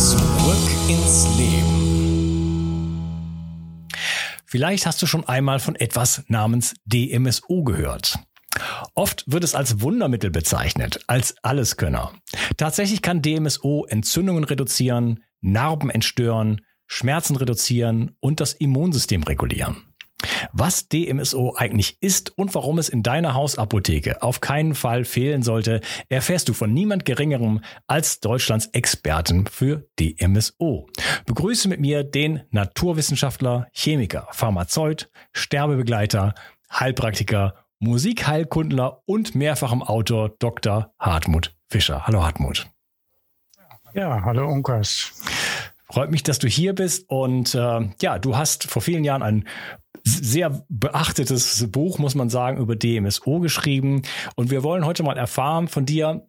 Zurück ins Leben. Vielleicht hast du schon einmal von etwas namens DMSO gehört. Oft wird es als Wundermittel bezeichnet, als Alleskönner. Tatsächlich kann DMSO Entzündungen reduzieren, Narben entstören, Schmerzen reduzieren und das Immunsystem regulieren. Was DMSO eigentlich ist und warum es in deiner Hausapotheke auf keinen Fall fehlen sollte, erfährst du von niemand Geringerem als Deutschlands Experten für DMSO. Begrüße mit mir den Naturwissenschaftler, Chemiker, Pharmazeut, Sterbebegleiter, Heilpraktiker, Musikheilkundler und mehrfachem Autor Dr. Hartmut Fischer. Hallo Hartmut. Ja, hallo Unkas. Freut mich, dass du hier bist und äh, ja, du hast vor vielen Jahren ein sehr beachtetes Buch, muss man sagen, über DMSO geschrieben. Und wir wollen heute mal erfahren von dir,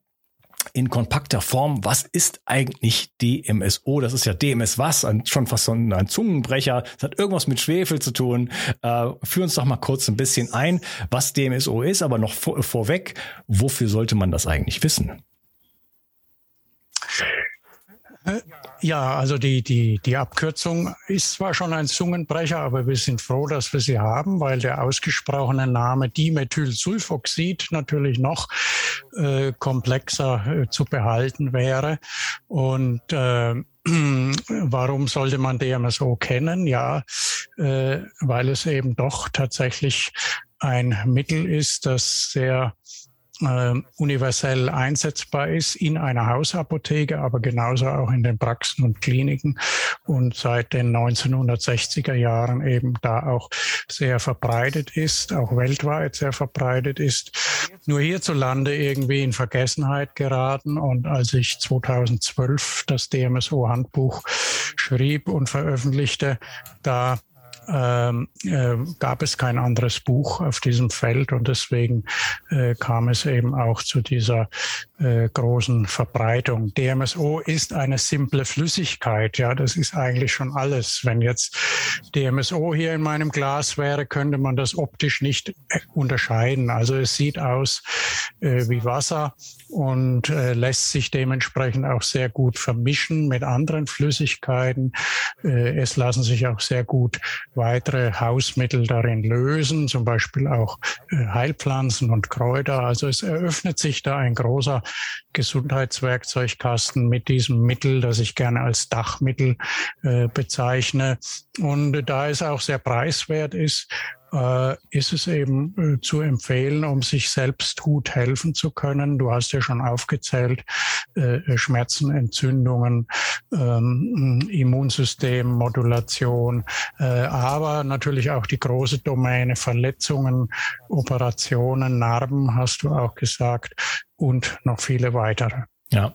in kompakter Form, was ist eigentlich DMSO? Das ist ja DMS was, ein, schon fast so ein, Zungenbrecher. Das hat irgendwas mit Schwefel zu tun. Äh, führ uns doch mal kurz ein bisschen ein, was DMSO ist, aber noch vor, vorweg, wofür sollte man das eigentlich wissen? Ja, also die, die, die Abkürzung ist zwar schon ein Zungenbrecher, aber wir sind froh, dass wir sie haben, weil der ausgesprochene Name Dimethylsulfoxid natürlich noch äh, komplexer äh, zu behalten wäre. Und äh, Warum sollte man DMSO kennen? Ja, äh, weil es eben doch tatsächlich ein Mittel ist, das sehr äh, universell einsetzbar ist in einer Hausapotheke, aber genauso auch in den Praxen und Kliniken und seit den 1960er Jahren eben da auch sehr verbreitet ist, auch weltweit sehr verbreitet ist. Nur hierzulande irgendwie in Vergessenheit geraten und als ich 2012 das DMSO-Handbuch schrieb und veröffentlichte, da ähm, äh, gab es kein anderes Buch auf diesem Feld und deswegen äh, kam es eben auch zu dieser äh, großen Verbreitung. DMSO ist eine simple Flüssigkeit, ja, das ist eigentlich schon alles. Wenn jetzt DMSO hier in meinem Glas wäre, könnte man das optisch nicht äh, unterscheiden. Also es sieht aus äh, wie Wasser und äh, lässt sich dementsprechend auch sehr gut vermischen mit anderen Flüssigkeiten. Es lassen sich auch sehr gut weitere Hausmittel darin lösen, zum Beispiel auch äh, Heilpflanzen und Kräuter. Also es eröffnet sich da ein großer Gesundheitswerkzeugkasten mit diesem Mittel, das ich gerne als Dachmittel äh, bezeichne. Und da es auch sehr preiswert ist, ist es eben äh, zu empfehlen, um sich selbst gut helfen zu können. Du hast ja schon aufgezählt, äh, Schmerzen, Entzündungen, ähm, Immunsystemmodulation, äh, aber natürlich auch die große Domäne Verletzungen, Operationen, Narben, hast du auch gesagt, und noch viele weitere. Ja.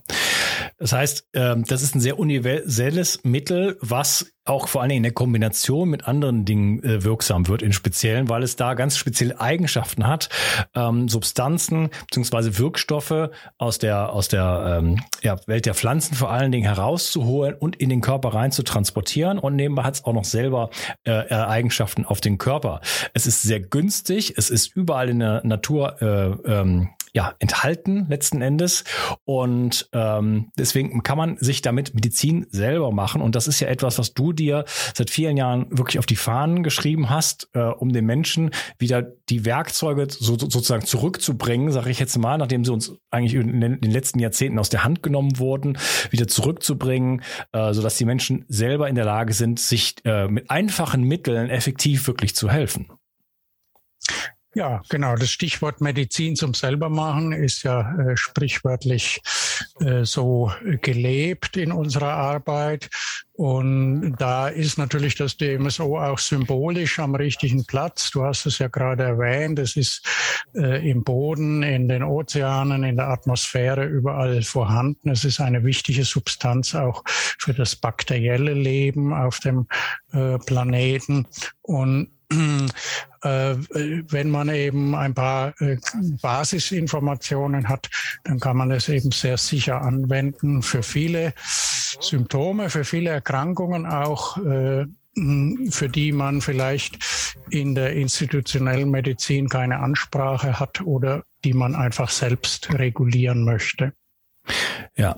Das heißt, ähm, das ist ein sehr universelles Mittel, was auch vor allen Dingen in der Kombination mit anderen Dingen äh, wirksam wird, in speziellen, weil es da ganz spezielle Eigenschaften hat, ähm, Substanzen bzw. Wirkstoffe aus der, aus der ähm, ja, Welt der Pflanzen vor allen Dingen herauszuholen und in den Körper rein zu transportieren. Und nebenbei hat es auch noch selber äh, äh, Eigenschaften auf den Körper. Es ist sehr günstig, es ist überall in der Natur äh, ähm, ja, enthalten letzten Endes. Und ähm, deswegen kann man sich damit Medizin selber machen. Und das ist ja etwas, was du dir seit vielen Jahren wirklich auf die Fahnen geschrieben hast, äh, um den Menschen wieder die Werkzeuge so, sozusagen zurückzubringen, sage ich jetzt mal, nachdem sie uns eigentlich in den letzten Jahrzehnten aus der Hand genommen wurden, wieder zurückzubringen, äh, sodass die Menschen selber in der Lage sind, sich äh, mit einfachen Mitteln effektiv wirklich zu helfen. Ja, genau. Das Stichwort Medizin zum Selbermachen ist ja äh, sprichwörtlich äh, so gelebt in unserer Arbeit. Und da ist natürlich das DMSO auch symbolisch am richtigen Platz. Du hast es ja gerade erwähnt. Es ist äh, im Boden, in den Ozeanen, in der Atmosphäre überall vorhanden. Es ist eine wichtige Substanz auch für das bakterielle Leben auf dem äh, Planeten. Und wenn man eben ein paar äh, Basisinformationen hat, dann kann man es eben sehr sicher anwenden für viele Symptome, für viele Erkrankungen auch, äh, für die man vielleicht in der institutionellen Medizin keine Ansprache hat oder die man einfach selbst regulieren möchte. Ja.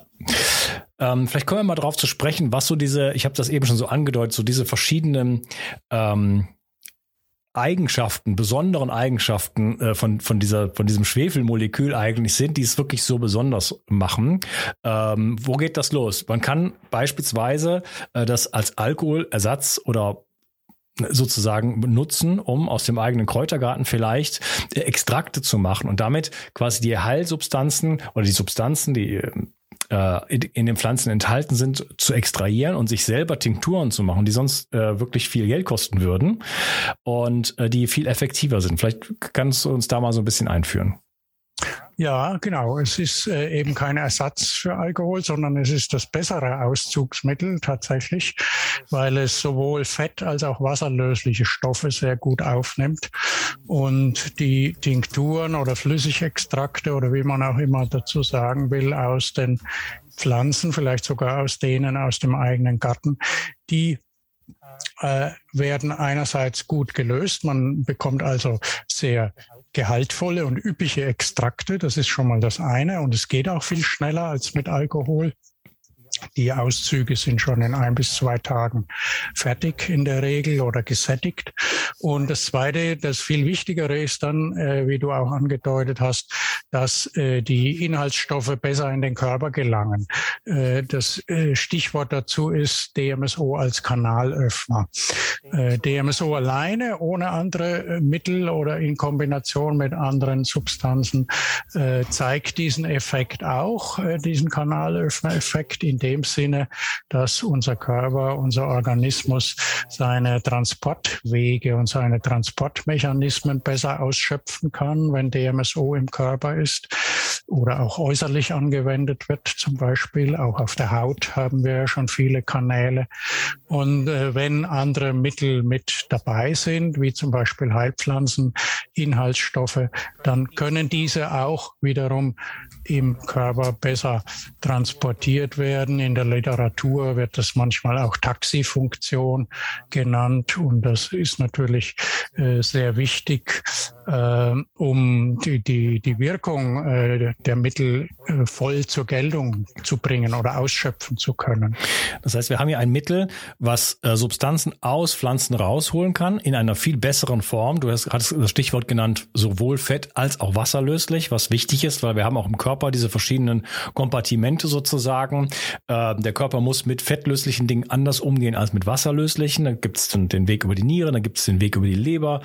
Ähm, vielleicht kommen wir mal darauf zu sprechen, was so diese, ich habe das eben schon so angedeutet, so diese verschiedenen ähm, Eigenschaften, besonderen Eigenschaften äh, von, von, dieser, von diesem Schwefelmolekül eigentlich sind, die es wirklich so besonders machen. Ähm, wo geht das los? Man kann beispielsweise äh, das als Alkoholersatz oder sozusagen nutzen, um aus dem eigenen Kräutergarten vielleicht äh, Extrakte zu machen und damit quasi die Heilsubstanzen oder die Substanzen, die äh, in den Pflanzen enthalten sind, zu extrahieren und sich selber Tinkturen zu machen, die sonst äh, wirklich viel Geld kosten würden und äh, die viel effektiver sind. Vielleicht kannst du uns da mal so ein bisschen einführen. Ja, genau. Es ist äh, eben kein Ersatz für Alkohol, sondern es ist das bessere Auszugsmittel tatsächlich, weil es sowohl Fett als auch wasserlösliche Stoffe sehr gut aufnimmt. Und die Tinkturen oder Flüssigextrakte oder wie man auch immer dazu sagen will, aus den Pflanzen, vielleicht sogar aus denen aus dem eigenen Garten, die äh, werden einerseits gut gelöst. Man bekommt also sehr gehaltvolle und üppige Extrakte. Das ist schon mal das eine. Und es geht auch viel schneller als mit Alkohol. Die Auszüge sind schon in ein bis zwei Tagen fertig in der Regel oder gesättigt. Und das Zweite, das viel Wichtigere ist dann, äh, wie du auch angedeutet hast, dass äh, die Inhaltsstoffe besser in den Körper gelangen. Äh, das äh, Stichwort dazu ist DMSO als Kanalöffner. Äh, DMSO alleine, ohne andere äh, Mittel oder in Kombination mit anderen Substanzen, zeigt diesen Effekt auch, diesen Kanalöffner-Effekt, in dem Sinne, dass unser Körper, unser Organismus seine Transportwege und seine Transportmechanismen besser ausschöpfen kann, wenn DMSO im Körper ist oder auch äußerlich angewendet wird, zum Beispiel. Auch auf der Haut haben wir schon viele Kanäle. Und äh, wenn andere Mittel mit dabei sind, wie zum Beispiel Heilpflanzen, Inhaltsstoffe, dann können diese auch wiederum im Körper besser transportiert werden. In der Literatur wird das manchmal auch Taxifunktion genannt. Und das ist natürlich äh, sehr wichtig, um die, die, die Wirkung äh, der Mittel äh, voll zur Geltung zu bringen oder ausschöpfen zu können. Das heißt, wir haben hier ein Mittel, was äh, Substanzen aus Pflanzen rausholen kann in einer viel besseren Form. Du hast, hattest das Stichwort genannt, sowohl fett als auch wasserlöslich, was wichtig ist, weil wir haben auch im Körper diese verschiedenen Kompartimente sozusagen. Äh, der Körper muss mit fettlöslichen Dingen anders umgehen als mit wasserlöslichen. Da gibt es den Weg über die Niere, dann gibt es den Weg über die Leber,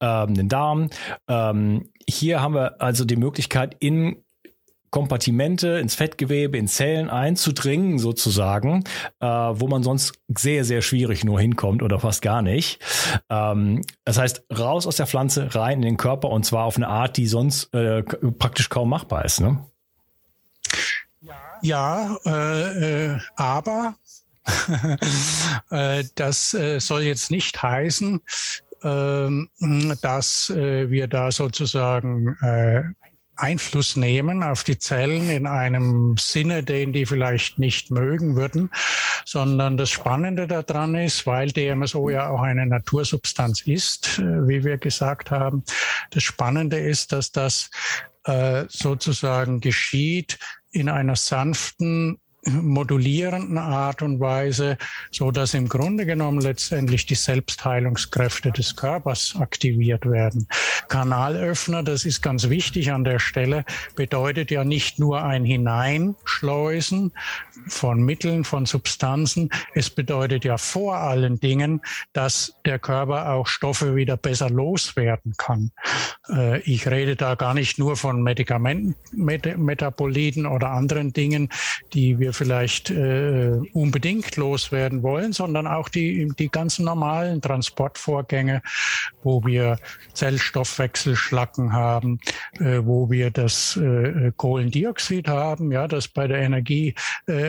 ähm, den Darm. Ähm, hier haben wir also die Möglichkeit, in Kompartimente, ins Fettgewebe, in Zellen einzudringen, sozusagen, äh, wo man sonst sehr, sehr schwierig nur hinkommt oder fast gar nicht. Ähm, das heißt, raus aus der Pflanze, rein in den Körper und zwar auf eine Art, die sonst äh, praktisch kaum machbar ist. Ne? Ja, äh, äh, aber äh, das äh, soll jetzt nicht heißen, dass äh, wir da sozusagen äh, Einfluss nehmen auf die Zellen in einem Sinne, den die vielleicht nicht mögen würden, sondern das Spannende daran ist, weil DMSO ja auch eine Natursubstanz ist, äh, wie wir gesagt haben, das Spannende ist, dass das sozusagen geschieht in einer sanften modulierenden Art und Weise, so dass im Grunde genommen letztendlich die Selbstheilungskräfte des Körpers aktiviert werden. Kanalöffner, das ist ganz wichtig an der Stelle, bedeutet ja nicht nur ein Hineinschleusen von Mitteln, von Substanzen. Es bedeutet ja vor allen Dingen, dass der Körper auch Stoffe wieder besser loswerden kann. Äh, ich rede da gar nicht nur von Medikamenten, Metaboliten oder anderen Dingen, die wir vielleicht äh, unbedingt loswerden wollen, sondern auch die, die ganzen normalen Transportvorgänge, wo wir Zellstoffwechselschlacken haben, äh, wo wir das äh, Kohlendioxid haben, ja, das bei der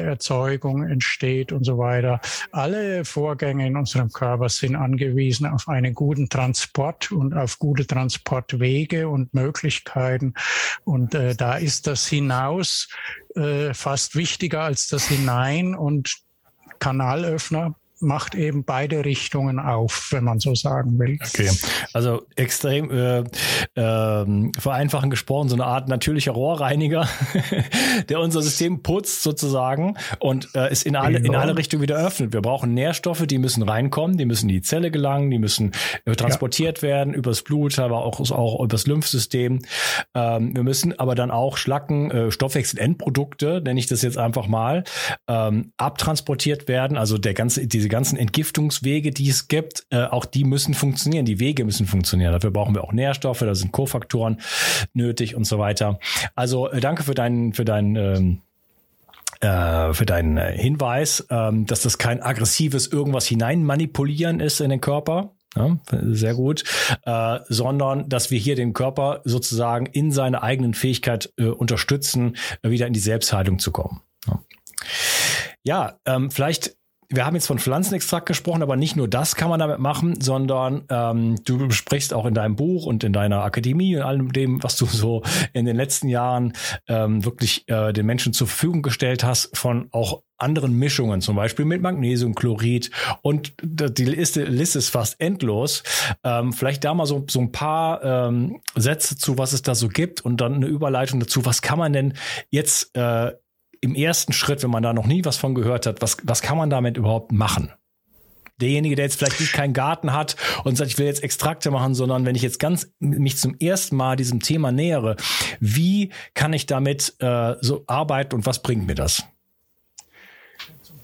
Energieerzeugung entsteht und so weiter. Alle Vorgänge in unserem Körper sind angewiesen auf einen guten Transport und auf gute Transportwege und Möglichkeiten. Und äh, da ist das hinaus äh, fast wichtiger als das Hinein und Kanalöffner macht eben beide Richtungen auf, wenn man so sagen will. Okay, also extrem äh, äh, vereinfachen gesprochen, so eine Art natürlicher Rohrreiniger, der unser System putzt sozusagen und äh, es in alle, in alle Richtungen wieder öffnet. Wir brauchen Nährstoffe, die müssen reinkommen, die müssen in die Zelle gelangen, die müssen äh, transportiert ja. werden übers Blut, aber auch, auch übers Lymphsystem. Ähm, wir müssen aber dann auch Schlacken, äh, Stoffwechselendprodukte, nenne ich das jetzt einfach mal, ähm, abtransportiert werden. Also der ganze, diese ganzen Entgiftungswege, die es gibt, äh, auch die müssen funktionieren. Die Wege müssen funktionieren. Dafür brauchen wir auch Nährstoffe, da sind Kofaktoren nötig und so weiter. Also äh, danke für deinen, für deinen ähm, äh, für deinen äh, Hinweis, ähm, dass das kein aggressives irgendwas hineinmanipulieren ist in den Körper. Ja, sehr gut, äh, sondern dass wir hier den Körper sozusagen in seiner eigenen Fähigkeit äh, unterstützen, wieder in die Selbstheilung zu kommen. Ja, ja ähm, vielleicht wir haben jetzt von Pflanzenextrakt gesprochen, aber nicht nur das kann man damit machen, sondern ähm, du sprichst auch in deinem Buch und in deiner Akademie und allem dem, was du so in den letzten Jahren ähm, wirklich äh, den Menschen zur Verfügung gestellt hast, von auch anderen Mischungen, zum Beispiel mit Magnesiumchlorid und die Liste, Liste ist fast endlos. Ähm, vielleicht da mal so, so ein paar ähm, Sätze zu, was es da so gibt und dann eine Überleitung dazu, was kann man denn jetzt äh, im ersten Schritt, wenn man da noch nie was von gehört hat, was, was kann man damit überhaupt machen? derjenige, der jetzt vielleicht nicht keinen Garten hat und sagt, ich will jetzt Extrakte machen, sondern wenn ich jetzt ganz mich zum ersten Mal diesem Thema nähere, wie kann ich damit äh, so arbeiten und was bringt mir das?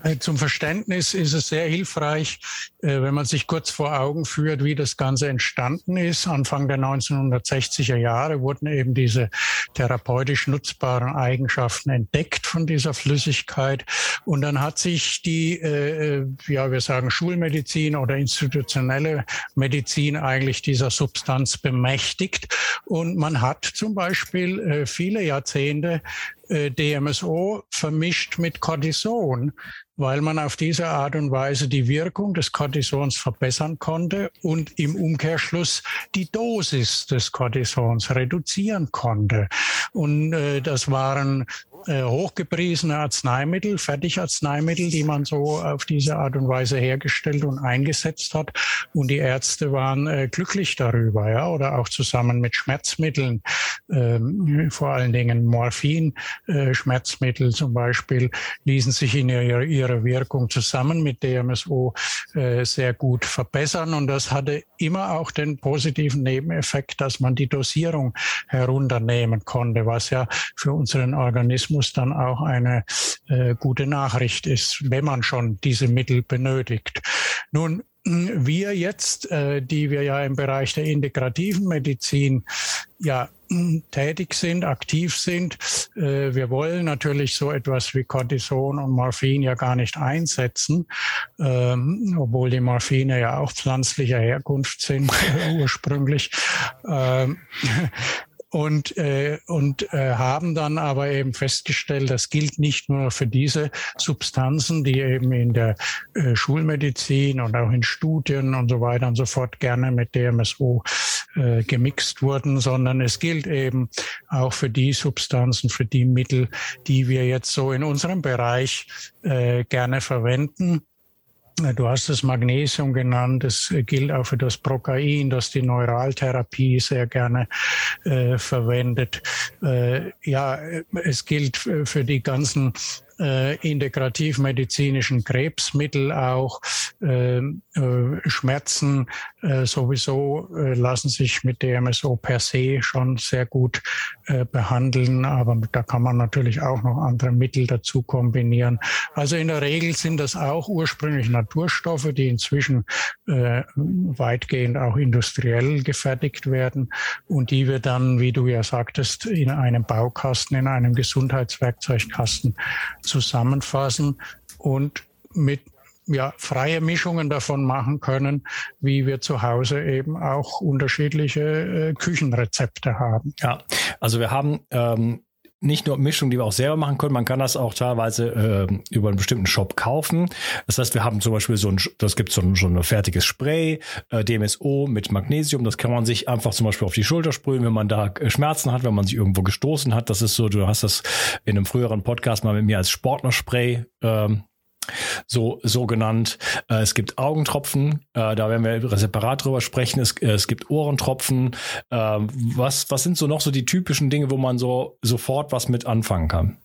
Äh, zum Verständnis ist es sehr hilfreich, äh, wenn man sich kurz vor Augen führt, wie das Ganze entstanden ist. Anfang der 1960er Jahre wurden eben diese therapeutisch nutzbaren Eigenschaften entdeckt von dieser Flüssigkeit. Und dann hat sich die, äh, ja, wir sagen Schulmedizin oder institutionelle Medizin eigentlich dieser Substanz bemächtigt. Und man hat zum Beispiel viele Jahrzehnte DMSO vermischt mit Cortison weil man auf diese Art und Weise die Wirkung des Cortisons verbessern konnte und im Umkehrschluss die Dosis des Cortisons reduzieren konnte. Und äh, das waren äh, hochgepriesene Arzneimittel, Fertigarzneimittel, die man so auf diese Art und Weise hergestellt und eingesetzt hat. Und die Ärzte waren äh, glücklich darüber, ja, oder auch zusammen mit Schmerzmitteln, ähm, vor allen Dingen Morphin, äh, Schmerzmittel zum Beispiel, ließen sich in ihrer, ihrer Wirkung zusammen mit DMSO äh, sehr gut verbessern. Und das hatte immer auch den positiven Nebeneffekt, dass man die Dosierung herunternehmen konnte, was ja für unseren Organismus dann auch eine äh, gute Nachricht ist, wenn man schon diese Mittel benötigt. Nun, wir jetzt, äh, die wir ja im Bereich der integrativen Medizin ja tätig sind, aktiv sind. Äh, wir wollen natürlich so etwas wie Cortison und Morphin ja gar nicht einsetzen, ähm, obwohl die Morphine ja auch pflanzlicher Herkunft sind ursprünglich. Ähm, und, äh, und äh, haben dann aber eben festgestellt, das gilt nicht nur für diese Substanzen, die eben in der äh, Schulmedizin und auch in Studien und so weiter und so fort gerne mit DMSO äh, gemixt wurden, sondern es gilt eben auch für die Substanzen, für die Mittel, die wir jetzt so in unserem Bereich äh, gerne verwenden Du hast das Magnesium genannt, das gilt auch für das Prokain, das die Neuraltherapie sehr gerne äh, verwendet. Äh, ja, es gilt für die ganzen äh, integrativmedizinischen Krebsmittel auch. Äh, äh, Schmerzen äh, sowieso äh, lassen sich mit DMSO per se schon sehr gut äh, behandeln, aber da kann man natürlich auch noch andere Mittel dazu kombinieren. Also in der Regel sind das auch ursprünglich Naturstoffe, die inzwischen weitgehend auch industriell gefertigt werden und die wir dann, wie du ja sagtest, in einem Baukasten, in einem Gesundheitswerkzeugkasten zusammenfassen und mit ja, freie Mischungen davon machen können, wie wir zu Hause eben auch unterschiedliche äh, Küchenrezepte haben. Ja, also wir haben ähm, nicht nur Mischungen, die wir auch selber machen können, man kann das auch teilweise äh, über einen bestimmten Shop kaufen. Das heißt, wir haben zum Beispiel so ein, das gibt so ein, so ein fertiges Spray, äh, DMSO mit Magnesium, das kann man sich einfach zum Beispiel auf die Schulter sprühen, wenn man da äh, Schmerzen hat, wenn man sich irgendwo gestoßen hat. Das ist so, du hast das in einem früheren Podcast mal mit mir als Sportlerspray ähm, so, so genannt. Äh, es gibt Augentropfen, äh, da werden wir separat drüber sprechen. Es, äh, es gibt Ohrentropfen. Äh, was, was sind so noch so die typischen Dinge, wo man so sofort was mit anfangen kann?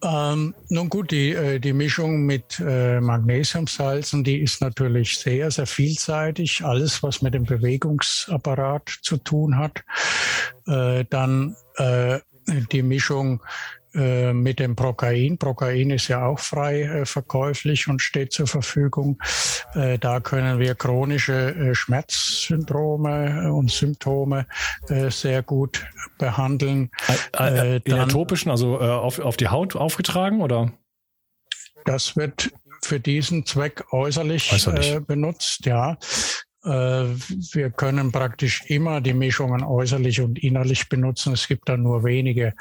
Ähm, nun gut, die, äh, die Mischung mit äh, Magnesiumsalzen, die ist natürlich sehr, sehr vielseitig. Alles, was mit dem Bewegungsapparat zu tun hat. Dann die Mischung äh, mit dem Prokain. Prokain ist ja auch frei äh, verkäuflich und steht zur Verfügung. Äh, da können wir chronische äh, Schmerzsyndrome äh, und Symptome äh, sehr gut behandeln. in der topischen, also auf, auf die Haut aufgetragen oder? Das wird für diesen Zweck äußerlich, äußerlich. benutzt, ja. Äh, wir können praktisch immer die Mischungen äußerlich und innerlich benutzen. Es gibt da nur wenige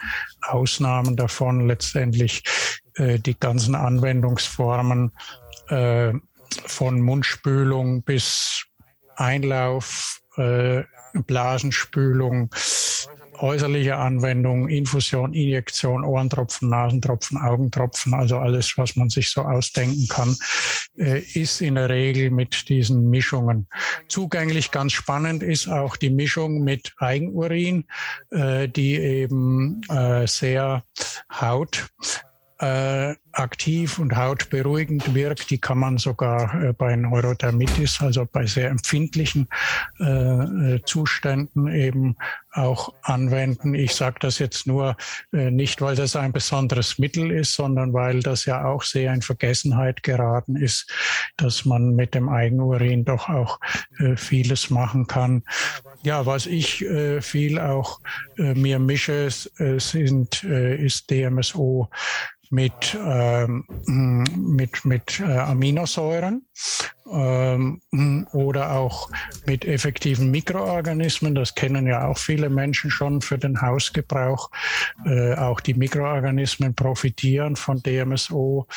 Ausnahmen davon. Letztendlich äh, die ganzen Anwendungsformen äh, von Mundspülung bis Einlauf, Blasenspülung, äußerliche Anwendung, Infusion, Injektion, Ohrentropfen, Nasentropfen, Augentropfen, also alles, was man sich so ausdenken kann, äh, ist in der Regel mit diesen Mischungen zugänglich. Ganz spannend ist auch die Mischung mit Eigenurin, äh, die eben äh, sehr Haut aktiv und hautberuhigend wirkt. Die kann man sogar äh, bei Neurodermitis, also bei sehr empfindlichen äh Zuständen eben auch anwenden. Ich sage das jetzt nur äh, nicht, weil das ein besonderes Mittel ist, sondern weil das ja auch sehr in Vergessenheit geraten ist, dass man mit dem Eigenurin doch auch äh, vieles machen kann. Ja, was ich äh, viel auch äh, mir mische, äh, sind, äh, ist DMSO mit, ähm, mit, mit Aminosäuren ähm, oder auch mit effektiven Mikroorganismen. Das kennen ja auch viele Menschen schon für den Hausgebrauch. Äh, auch die Mikroorganismen profitieren von DMSO,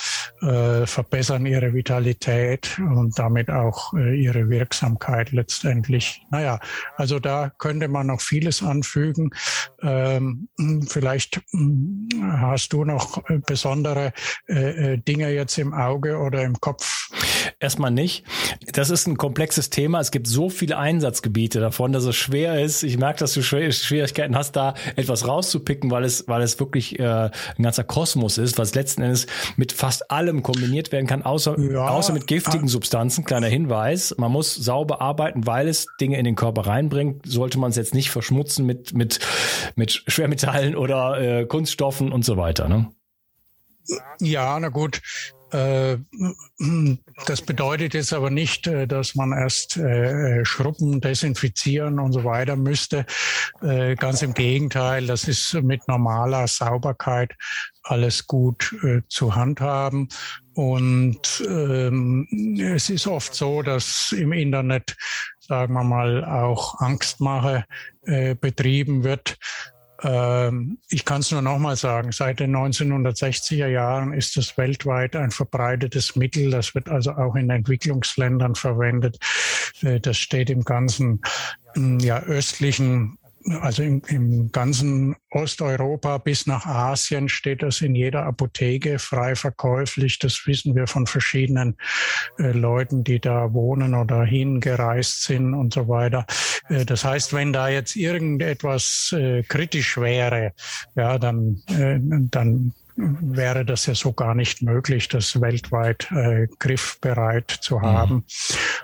äh, verbessern ihre Vitalität und damit auch äh, ihre Wirksamkeit letztendlich. Naja, also da könnte man noch vieles anfügen. Ähm, vielleicht hm, hast du noch besondere äh, äh, Dinge jetzt im Auge oder im Kopf? Erstmal nicht. Das ist ein komplexes Thema. Es gibt so viele Einsatzgebiete davon, dass es schwer ist. Ich merke, dass du Schwierigkeiten hast, da etwas rauszupicken, weil es, weil es wirklich äh, ein ganzer Kosmos ist, was letzten Endes mit fast allem kombiniert werden kann, außer, ja, außer mit giftigen ah. Substanzen. Kleiner Hinweis. Man muss sauber arbeiten, weil es Dinge in den Körper reinbringt. Sollte man es jetzt nicht verschmutzen mit, mit, mit Schwermetallen oder äh, Kunststoffen und so weiter. Ne? Ja, na gut. Äh, das bedeutet jetzt aber nicht, äh, dass man erst äh, schrubben, desinfizieren und so weiter müsste. Ganz im Gegenteil, das ist mit normaler Sauberkeit alles gut zu handhaben. Und ähm, es ist oft so, dass im Internet, sagen wir mal, auch Angstmache betrieben wird. Ähm, ich kann es nur nochmal sagen, seit den 1960er Jahren ist es weltweit ein verbreitetes Mittel. Das wird also auch in Entwicklungsländern verwendet. Äh, das steht im ganzen ja, östlichen also im, im ganzen Osteuropa bis nach Asien steht das in jeder Apotheke frei verkäuflich. Das wissen wir von verschiedenen äh, Leuten, die da wohnen oder hingereist sind und so weiter. Äh, das heißt, wenn da jetzt irgendetwas äh, kritisch wäre, ja, dann, äh, dann wäre das ja so gar nicht möglich, das weltweit äh, griffbereit zu mhm. haben. Mhm.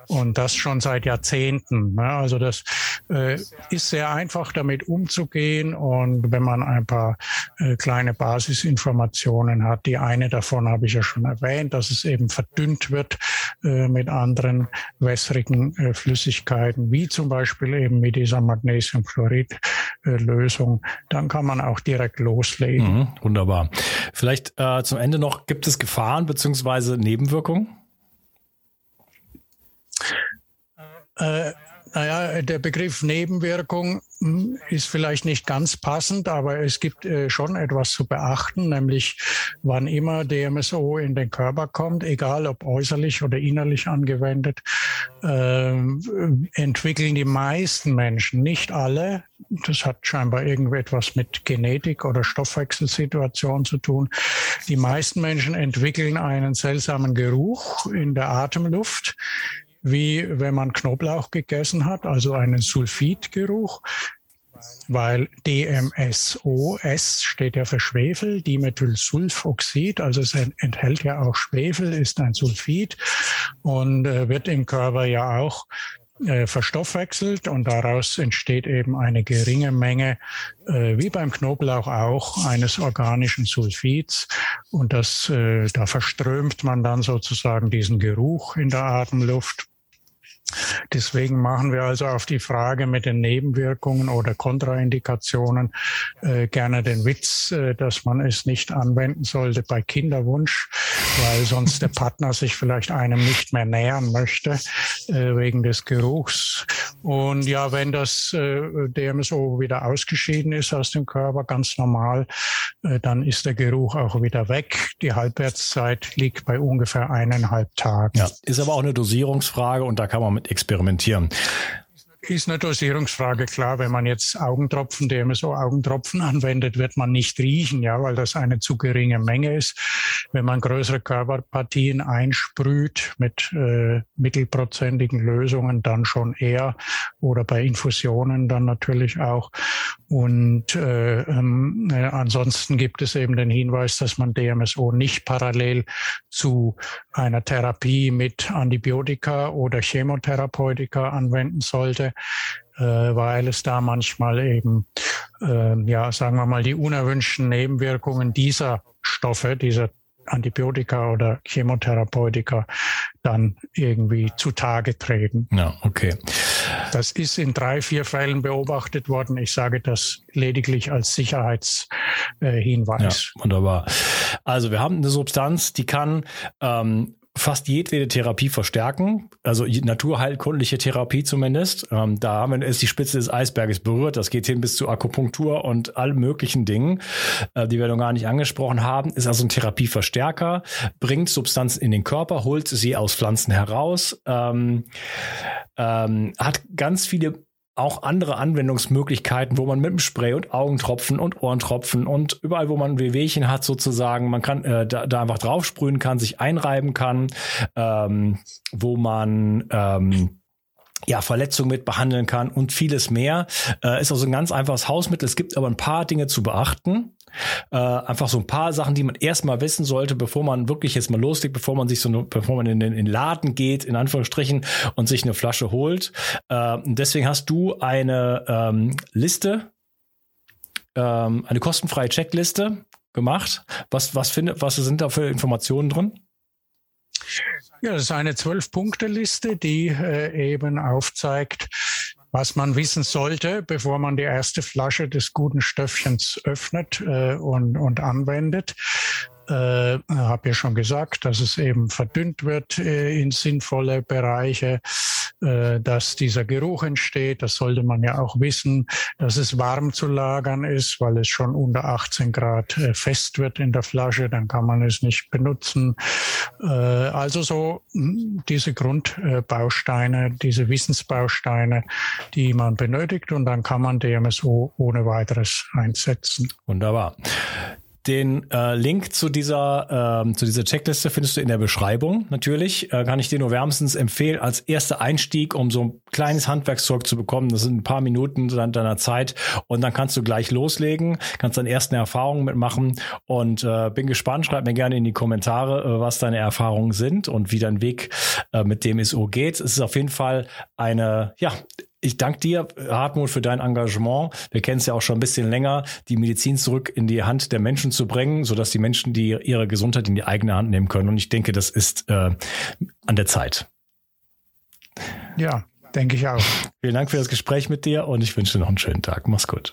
Und das schon seit Jahrzehnten. Ne? Also das äh, ist sehr einfach, damit umzugehen. Und wenn man ein paar äh, kleine Basisinformationen hat, die eine davon habe ich ja schon erwähnt, dass es eben verdünnt wird äh, mit anderen wässrigen äh, Flüssigkeiten, wie zum Beispiel eben mit dieser Magnesiumchlorid-Lösung, dann kann man auch direkt loslegen. Mhm, wunderbar. Vielleicht äh, zum Ende noch, gibt es Gefahren beziehungsweise Nebenwirkungen? Äh, naja, der Begriff Nebenwirkung hm, ist vielleicht nicht ganz passend, aber es gibt äh, schon etwas zu beachten, nämlich wann immer DMSO in den Körper kommt, egal ob äußerlich oder innerlich angewendet, äh, entwickeln die meisten Menschen, nicht alle, das hat scheinbar irgendetwas mit Genetik oder Stoffwechselsituation zu tun, die meisten Menschen entwickeln einen seltsamen Geruch in der Atemluft, wie wenn man Knoblauch gegessen hat, also einen Sulfidgeruch, weil DMSO, S steht ja für Schwefel, Dimethylsulfoxid, also es enthält ja auch Schwefel, ist ein Sulfid und äh, wird im Körper ja auch äh, verstoffwechselt und daraus entsteht eben eine geringe Menge, äh, wie beim Knoblauch auch, eines organischen Sulfids. Und das, äh, da verströmt man dann sozusagen diesen Geruch in der Atemluft. Deswegen machen wir also auf die Frage mit den Nebenwirkungen oder Kontraindikationen äh, gerne den Witz, äh, dass man es nicht anwenden sollte bei Kinderwunsch, weil sonst der Partner sich vielleicht einem nicht mehr nähern möchte äh, wegen des Geruchs. Und ja, wenn das äh, DMSO wieder ausgeschieden ist aus dem Körper, ganz normal, äh, dann ist der Geruch auch wieder weg. Die Halbwertszeit liegt bei ungefähr eineinhalb Tagen. Ja, ist aber auch eine Dosierungsfrage und da kann man mit experimentieren. Ist eine Dosierungsfrage, klar. Wenn man jetzt Augentropfen, DMSO-Augentropfen anwendet, wird man nicht riechen, ja, weil das eine zu geringe Menge ist. Wenn man größere Körperpartien einsprüht mit äh, mittelprozentigen Lösungen, dann schon eher. Oder bei Infusionen dann natürlich auch. Und äh, ähm, äh, ansonsten gibt es eben den Hinweis, dass man DMSO nicht parallel zu einer Therapie mit Antibiotika oder Chemotherapeutika anwenden sollte, äh, weil es da manchmal eben, äh, ja, sagen wir mal, die unerwünschten Nebenwirkungen dieser Stoffe, dieser Antibiotika oder Chemotherapeutika dann irgendwie zutage treten. Ja, okay. Das ist in drei, vier Fällen beobachtet worden. Ich sage das lediglich als Sicherheitshinweis. ja, wunderbar. Also wir haben eine Substanz, die kann ähm, fast jedwede Therapie verstärken, also naturheilkundliche Therapie zumindest. Ähm, da haben wir die Spitze des Eisberges berührt. Das geht hin bis zu Akupunktur und allen möglichen Dingen, äh, die wir noch gar nicht angesprochen haben. Ist also ein Therapieverstärker, bringt Substanzen in den Körper, holt sie aus Pflanzen heraus, ähm, ähm, hat ganz viele auch andere Anwendungsmöglichkeiten, wo man mit dem Spray und Augentropfen und Ohrentropfen und überall, wo man ein Wehwehchen hat, sozusagen, man kann äh, da, da einfach draufsprühen kann, sich einreiben kann, ähm, wo man ähm, ja, Verletzungen mit behandeln kann und vieles mehr. Äh, ist also ein ganz einfaches Hausmittel. Es gibt aber ein paar Dinge zu beachten. Äh, einfach so ein paar Sachen, die man erstmal wissen sollte, bevor man wirklich jetzt mal loslegt, bevor man sich so, eine, bevor man in den, in den Laden geht, in Anführungsstrichen, und sich eine Flasche holt. Äh, deswegen hast du eine ähm, Liste, ähm, eine kostenfreie Checkliste gemacht. Was, was, findet, was sind da für Informationen drin? Ja, das ist eine Zwölf-Punkte-Liste, die äh, eben aufzeigt, was man wissen sollte, bevor man die erste Flasche des guten Stöffchens öffnet äh, und, und anwendet. Äh, habe ja schon gesagt, dass es eben verdünnt wird äh, in sinnvolle Bereiche äh, dass dieser Geruch entsteht. Das sollte man ja auch wissen, dass es warm zu lagern ist, weil es schon unter 18 Grad äh, fest wird in der Flasche. Dann kann man es nicht benutzen. Äh, also so hm, diese Grundbausteine, diese Wissensbausteine, die man benötigt und dann kann man DMSO ohne weiteres einsetzen. Wunderbar. Den äh, Link zu dieser, ähm, zu dieser Checkliste findest du in der Beschreibung. Natürlich äh, kann ich dir nur wärmstens empfehlen, als erster Einstieg, um so ein kleines Handwerkszeug zu bekommen. Das sind ein paar Minuten deiner Zeit und dann kannst du gleich loslegen, kannst deine ersten Erfahrungen mitmachen und äh, bin gespannt. Schreib mir gerne in die Kommentare, äh, was deine Erfahrungen sind und wie dein Weg äh, mit dem ISO geht. Es ist auf jeden Fall eine, ja, ich danke dir, Hartmut, für dein Engagement. Wir kennen es ja auch schon ein bisschen länger, die Medizin zurück in die Hand der Menschen zu bringen, sodass die Menschen die ihre Gesundheit in die eigene Hand nehmen können. Und ich denke, das ist äh, an der Zeit. Ja, denke ich auch. Vielen Dank für das Gespräch mit dir und ich wünsche dir noch einen schönen Tag. Mach's gut.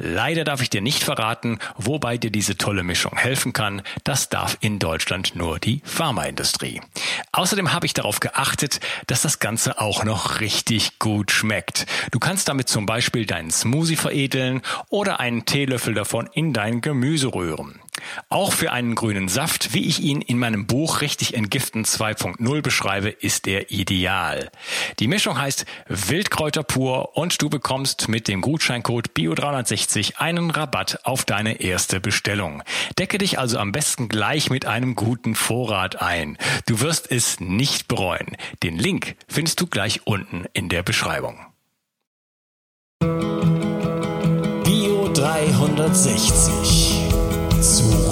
Leider darf ich dir nicht verraten, wobei dir diese tolle Mischung helfen kann. Das darf in Deutschland nur die Pharmaindustrie. Außerdem habe ich darauf geachtet, dass das Ganze auch noch richtig gut schmeckt. Du kannst damit zum Beispiel deinen Smoothie veredeln oder einen Teelöffel davon in dein Gemüse rühren. Auch für einen grünen Saft, wie ich ihn in meinem Buch Richtig Entgiften 2.0 beschreibe, ist er ideal. Die Mischung heißt Wildkräuter pur und du bekommst mit dem Gutscheincode BIO360 einen Rabatt auf deine erste Bestellung. Decke dich also am besten gleich mit einem guten Vorrat ein. Du wirst es nicht bereuen. Den Link findest du gleich unten in der Beschreibung. Bio 360